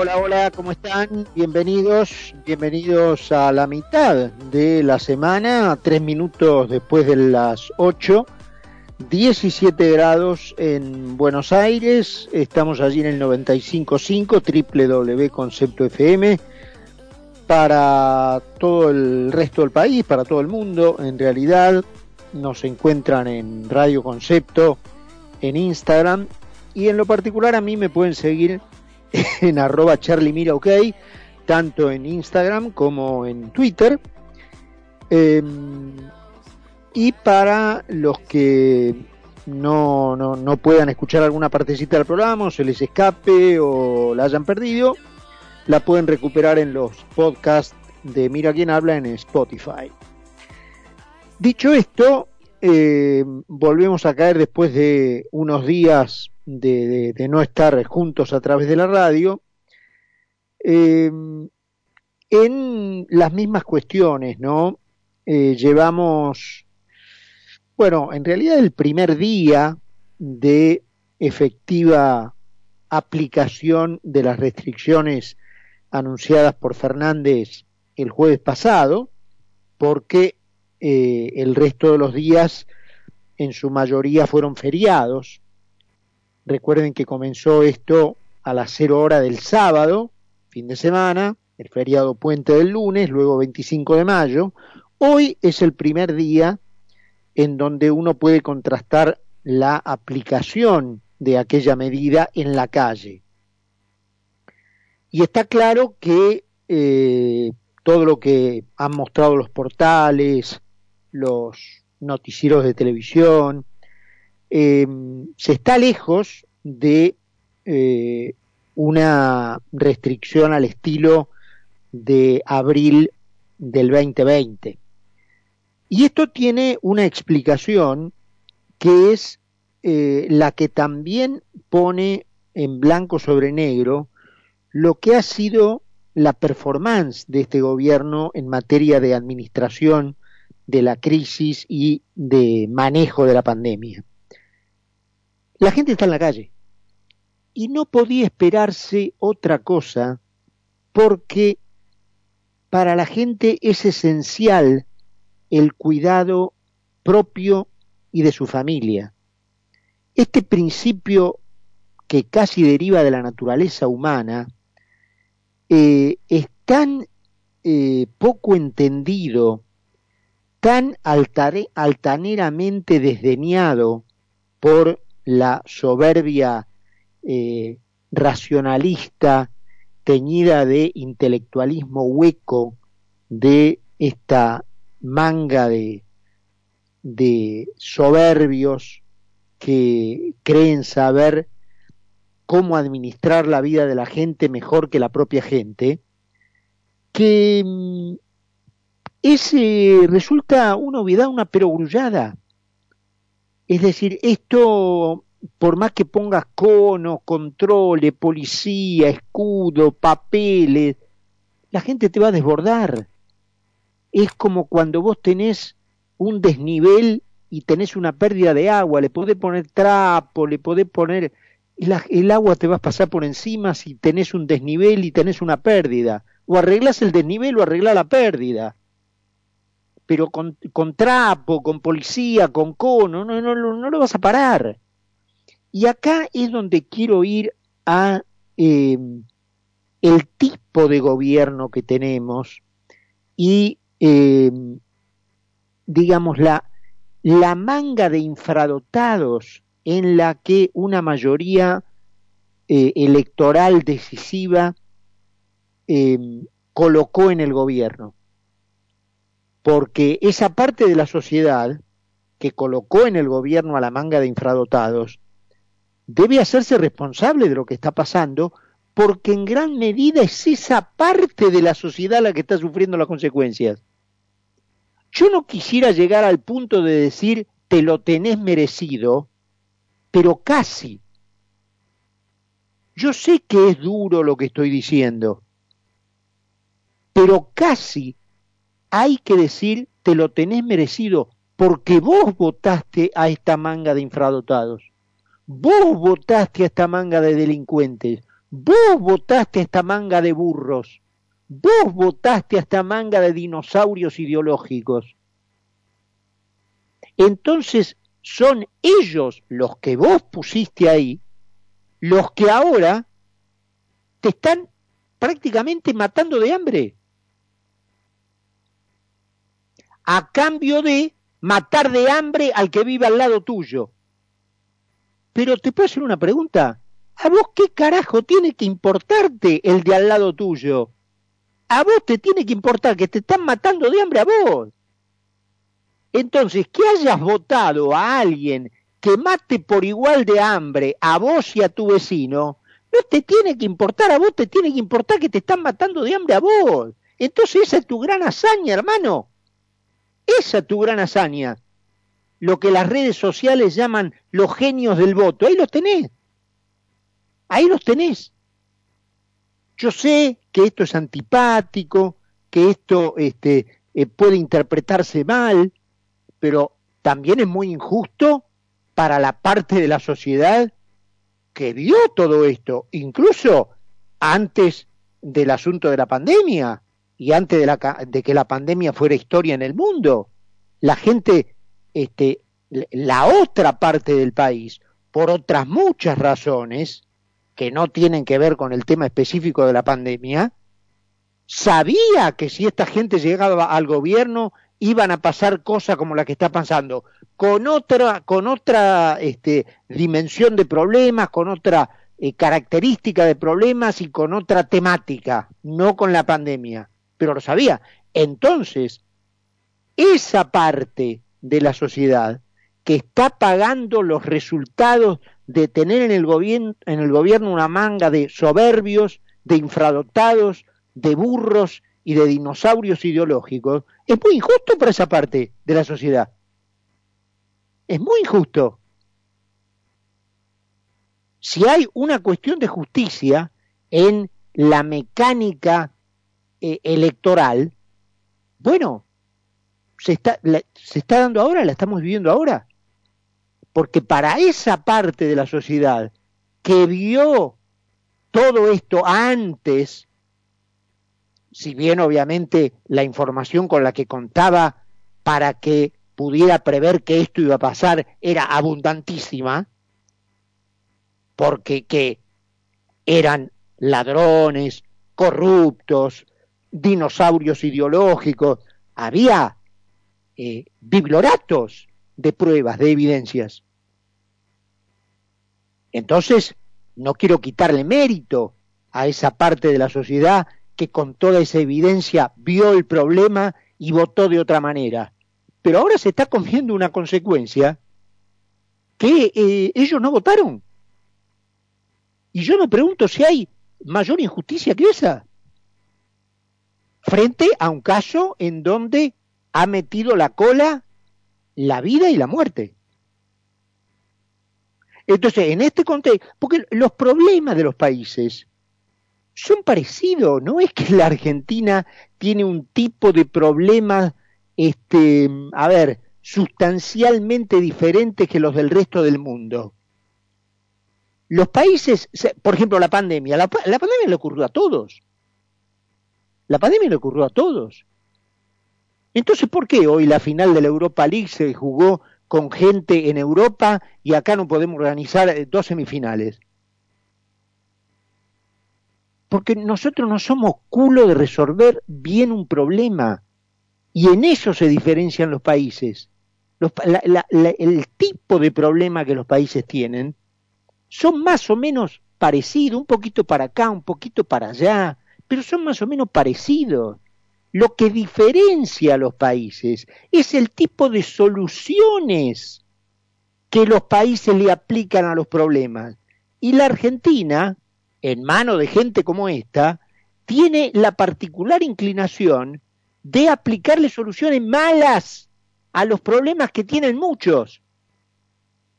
hola, hola, ¿cómo están? Bienvenidos, bienvenidos a la mitad de la semana, tres minutos después de las 8, 17 grados en Buenos Aires, estamos allí en el 95.5 www.concepto FM para todo el resto del país, para todo el mundo, en realidad nos encuentran en Radio Concepto, en Instagram y en lo particular a mí me pueden seguir en arroba Charlie Mira OK, tanto en Instagram como en Twitter. Em, y para los que no, no, no, puedan escuchar alguna partecita del programa, o se les escape o la hayan perdido, la pueden recuperar en los podcasts de Mira quién habla en Spotify. Dicho esto, eh, volvemos a caer después de unos días de, no estar juntos a través de la radio, eh, en las mismas cuestiones, ¿no? Eh, llevamos, bueno, en realidad el primer día de efectiva aplicación de las restricciones anunciadas por Fernández el jueves pasado, porque eh, el resto de los días en su mayoría fueron feriados. Recuerden que comenzó esto a las cero hora del sábado, fin de semana, el feriado puente del lunes, luego 25 de mayo. Hoy es el primer día en donde uno puede contrastar la aplicación de aquella medida en la calle. Y está claro que eh, todo lo que han mostrado los portales, los noticieros de televisión, eh, se está lejos de eh, una restricción al estilo de abril del 2020. Y esto tiene una explicación que es eh, la que también pone en blanco sobre negro lo que ha sido la performance de este gobierno en materia de administración de la crisis y de manejo de la pandemia. La gente está en la calle y no podía esperarse otra cosa porque para la gente es esencial el cuidado propio y de su familia. Este principio que casi deriva de la naturaleza humana eh, es tan eh, poco entendido tan altaneramente desdeñado por la soberbia eh, racionalista teñida de intelectualismo hueco de esta manga de, de soberbios que creen saber cómo administrar la vida de la gente mejor que la propia gente, que mm, resulta una obviedad, una perogrullada. Es decir, esto, por más que pongas cono, controles, policía, escudo, papeles, la gente te va a desbordar. Es como cuando vos tenés un desnivel y tenés una pérdida de agua, le podés poner trapo, le podés poner... el agua te va a pasar por encima si tenés un desnivel y tenés una pérdida. O arreglas el desnivel o arreglas la pérdida pero con, trapo, con policía, con cono, no, no, no, lo vas a parar. Y acá es donde quiero ir a em, el tipo de gobierno que tenemos y, em, digamos, la, la manga de infradotados en la que una mayoría eh, electoral decisiva em, colocó en el gobierno porque esa parte de la sociedad que colocó en el gobierno a la manga de infradotados debe hacerse responsable de lo que está pasando porque en gran medida es esa parte de la sociedad la que está sufriendo las consecuencias. Yo no quisiera llegar al punto de decir te lo tenés merecido, pero casi. Yo sé que es duro lo que estoy diciendo, pero casi hay que decir, te lo tenés merecido, porque vos votaste a esta manga de infradotados, vos votaste a esta manga de delincuentes, Vos votaste a esta manga de burros, vos votaste a esta manga de dinosaurios ideológicos. Entonces son ellos los que vos pusiste ahí, los que ahora te están prácticamente matando de hambre. A cambio de matar de hambre al que vive al lado tuyo. Pero te puedo hacer una pregunta. ¿A vos qué carajo tiene que importarte el de al lado tuyo? A vos te tiene que importar que te están matando de hambre a vos. Entonces, que hayas votado a alguien que mate por igual de hambre a vos y a tu vecino, no te tiene que importar a vos, te tiene que importar que te están matando de hambre a vos. Entonces esa es tu gran hazaña, hermano. Esa es tu gran hazaña. Lo que las redes sociales llaman los genios del voto. Ahí los tenés. Ahí los tenés. Yo sé que esto es antipático, que esto este, eh, puede interpretarse mal, pero también es muy injusto para la parte de la sociedad que vio todo esto, incluso antes del asunto de la pandemia y antes de, la, de que la pandemia fuera historia en el mundo. La gente, este, la otra parte del país, por otras muchas razones, que no tienen que ver con el tema específico de la pandemia, sabía que si esta gente llegaba al gobierno iban a pasar cosas como la que está pasando, con otra, con otra este, dimensión de problemas, con otra eh, característica de problemas y con otra temática, no con la pandemia, pero lo sabía. Entonces, esa parte de la sociedad que está pagando los resultados de tener en el, gobierno, en el gobierno una manga de soberbios, de infradotados, de burros y de dinosaurios ideológicos, es muy injusto para esa parte de la sociedad. Es muy injusto. Si hay una cuestión de justicia en la mecánica eh, electoral, bueno, se está, se está dando ahora, la estamos viviendo ahora. Porque para esa parte de la sociedad que vio todo esto antes si bien obviamente la información con la que contaba para que pudiera prever que esto iba a pasar era abundantísima, porque que eran ladrones, corruptos, dinosaurios ideológicos, había eh, bibloratos de pruebas, de evidencias. Entonces, no quiero quitarle mérito a esa parte de la sociedad que con toda esa evidencia vio el problema y votó de otra manera. Pero ahora se está comiendo una consecuencia que eh, ellos no votaron. Y yo me pregunto si hay mayor injusticia que esa. Frente a un caso en donde ha metido la cola la vida y la muerte. Entonces, en este contexto, porque los problemas de los países son parecidos, no es que la Argentina tiene un tipo de problemas, este, a ver, sustancialmente diferentes que los del resto del mundo. Los países, por ejemplo, la pandemia, la, la pandemia le ocurrió a todos. La pandemia le ocurrió a todos. Entonces, ¿por qué hoy la final de la Europa League se jugó con gente en Europa y acá no podemos organizar dos semifinales? porque nosotros no somos culo de resolver bien un problema. Y en eso se diferencian los países. el tipo de problema que los países tienen son más o menos parecidos, un poquito para acá, un poquito para allá, pero son más o menos parecidos. Lo que diferencia a los países es el tipo de soluciones que los países le aplican a los problemas. Y la Argentina, en mano de gente como esta, tiene la particular inclinación de aplicarle soluciones malas a los problemas que tienen muchos,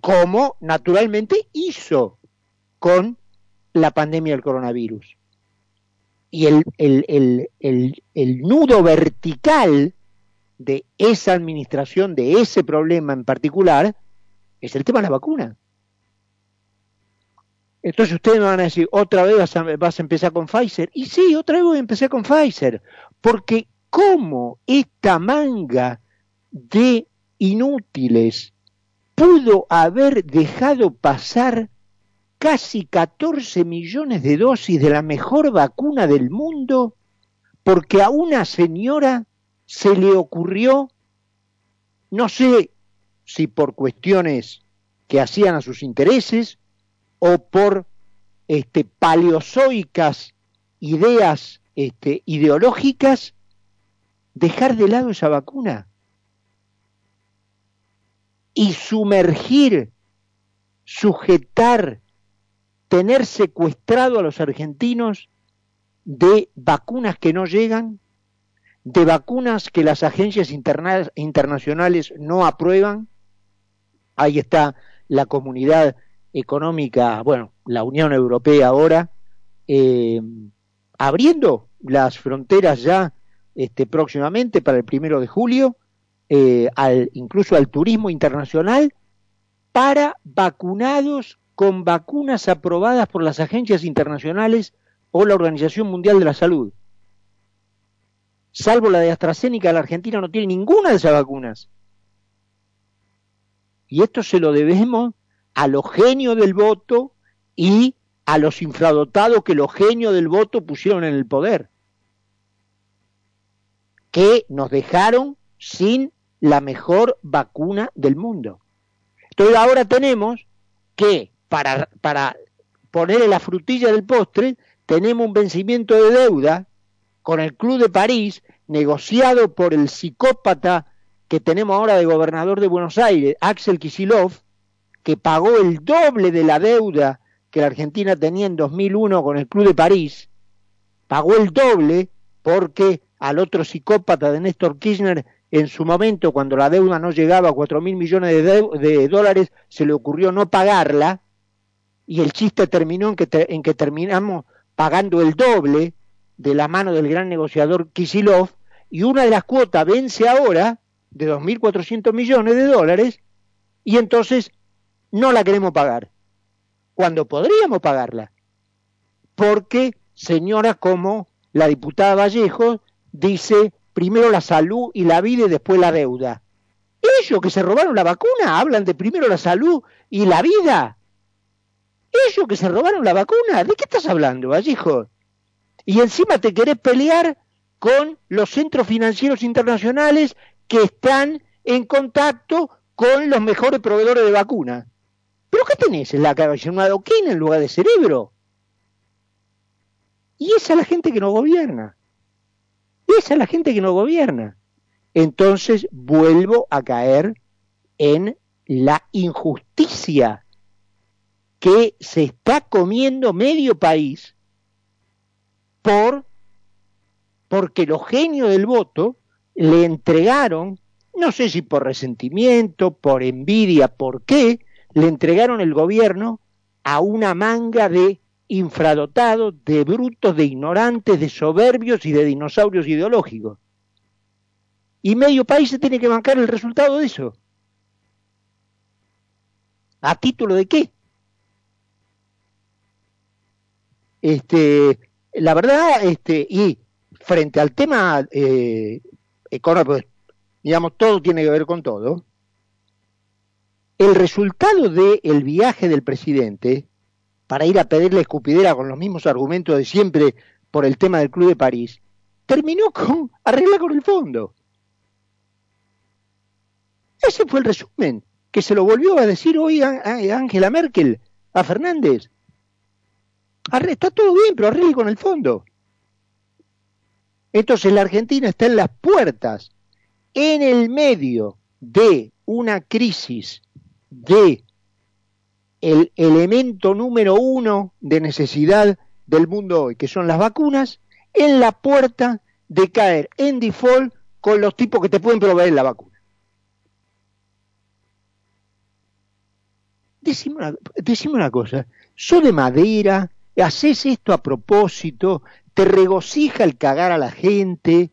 como naturalmente hizo con la pandemia del coronavirus. Y el, el, el, el, nudo vertical de esa administración, de ese problema en particular, es el tema de la vacuna. Entonces ustedes me van a decir, otra vez vas a, vas a empezar con Pfizer. Y sí, otra vez voy a empezar con Pfizer. Porque cómo esta manga de inútiles pudo haber dejado pasar casi 14 millones de dosis de la mejor vacuna del mundo porque a una señora se le ocurrió, no sé si por cuestiones que hacían a sus intereses o por este, paleozoicas ideas este, ideológicas, dejar de lado esa vacuna y sumergir, sujetar, tener secuestrado a los argentinos de vacunas que no llegan, de vacunas que las agencias internacionales no aprueban. Ahí está la comunidad económica, bueno, la Unión Europea ahora, eh, abriendo las fronteras ya este, próximamente para el primero de julio, eh, al, incluso al turismo internacional, para vacunados con vacunas aprobadas por las agencias internacionales o la Organización Mundial de la Salud. Salvo la de AstraZeneca, la Argentina no tiene ninguna de esas vacunas. Y esto se lo debemos a los genios del voto y a los infradotados que los genios del voto pusieron en el poder, que nos dejaron sin la mejor vacuna del mundo. Entonces ahora tenemos que, para, para ponerle la frutilla del postre, tenemos un vencimiento de deuda con el Club de París, negociado por el psicópata que tenemos ahora de gobernador de Buenos Aires, Axel Kisilov, que pagó el doble de la deuda que la Argentina tenía en 2001 con el Club de París, pagó el doble porque al otro psicópata de Néstor Kirchner en su momento, cuando la deuda no llegaba a cuatro mil millones de, dólares, se le ocurrió no pagarla, y el chiste terminó en que, en que terminamos pagando el doble de la mano del gran negociador Kisilov, y una de las cuotas vence ahora de 2.400 millones de dólares, y entonces no la queremos pagar, cuando podríamos pagarla, porque señoras como la diputada Vallejo dice primero la salud y la vida y después la deuda. Ellos que se robaron la vacuna hablan de primero la salud y la vida. Ellos que se robaron la vacuna, ¿de qué estás hablando, Vallejo? Y encima te querés pelear con los centros financieros internacionales que están en contacto con los mejores proveedores de vacunas. ¿Pero qué tenés en la cabeza? ¿Una adoquina en lugar de cerebro? Y esa es la gente que nos gobierna. Esa es la gente que nos gobierna. Entonces vuelvo a caer en la injusticia que se está comiendo medio país por porque los genios del voto le entregaron, no sé si por resentimiento, por envidia, por qué, le entregaron el gobierno a una manga de infradotados, de brutos, de ignorantes, de soberbios y de dinosaurios ideológicos. Y medio país se tiene que bancar el resultado de eso. ¿A título de qué? Este, la verdad, este, y frente al tema eh, económico, digamos, todo tiene que ver con todo, el resultado del viaje del presidente para ir a pedirle escupidera con los mismos argumentos de siempre por el tema del Club de París, terminó con arreglar con el fondo. Ese fue el resumen, que se lo volvió a decir hoy Angela Merkel a Fernández está todo bien, pero arregle con el fondo. Entonces la Argentina está en las puertas, en el medio de una crisis de el elemento número uno de necesidad del mundo hoy, que son las vacunas, en la puerta de caer en default con los tipos que te pueden proveer la vacuna. Decime una, decime una cosa, ¿sos de madera, haces esto a propósito, te regocija el cagar a la gente,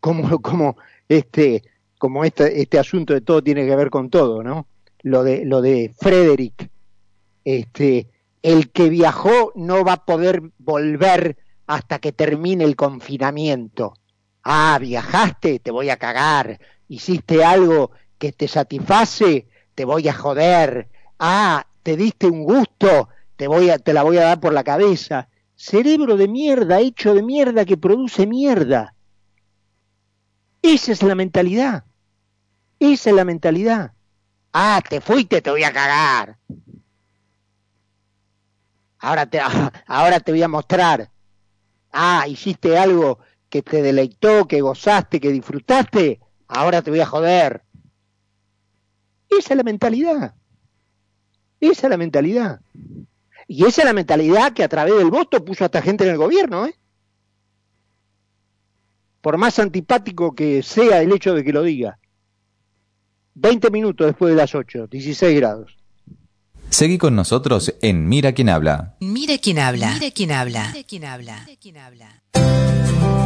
como, como este, como este, este asunto de todo tiene que ver con todo, ¿no? Lo de, lo de Frederick, este, el que viajó no va a poder volver hasta que termine el confinamiento. Ah, viajaste, te voy a cagar. Hiciste algo que te satisface, te voy a joder. Ah, te diste un gusto, te voy a, te la voy a dar por la cabeza. Cerebro de mierda, hecho de mierda que produce mierda. Esa es la mentalidad. Esa es la mentalidad. Ah, te fuiste, te voy a cagar. Ahora te, ahora te voy a mostrar. Ah, hiciste algo que te deleitó, que gozaste, que disfrutaste. Ahora te voy a joder. Esa es la mentalidad. Esa es la mentalidad. Y esa es la mentalidad que a través del voto puso a esta gente en el gobierno, ¿eh? Por más antipático que sea el hecho de que lo diga. 20 minutos después de las 8, 16 grados. Seguí con nosotros en Mira quién habla. Mira quién habla. Mira quién habla. Mira quién habla. Mira quién habla.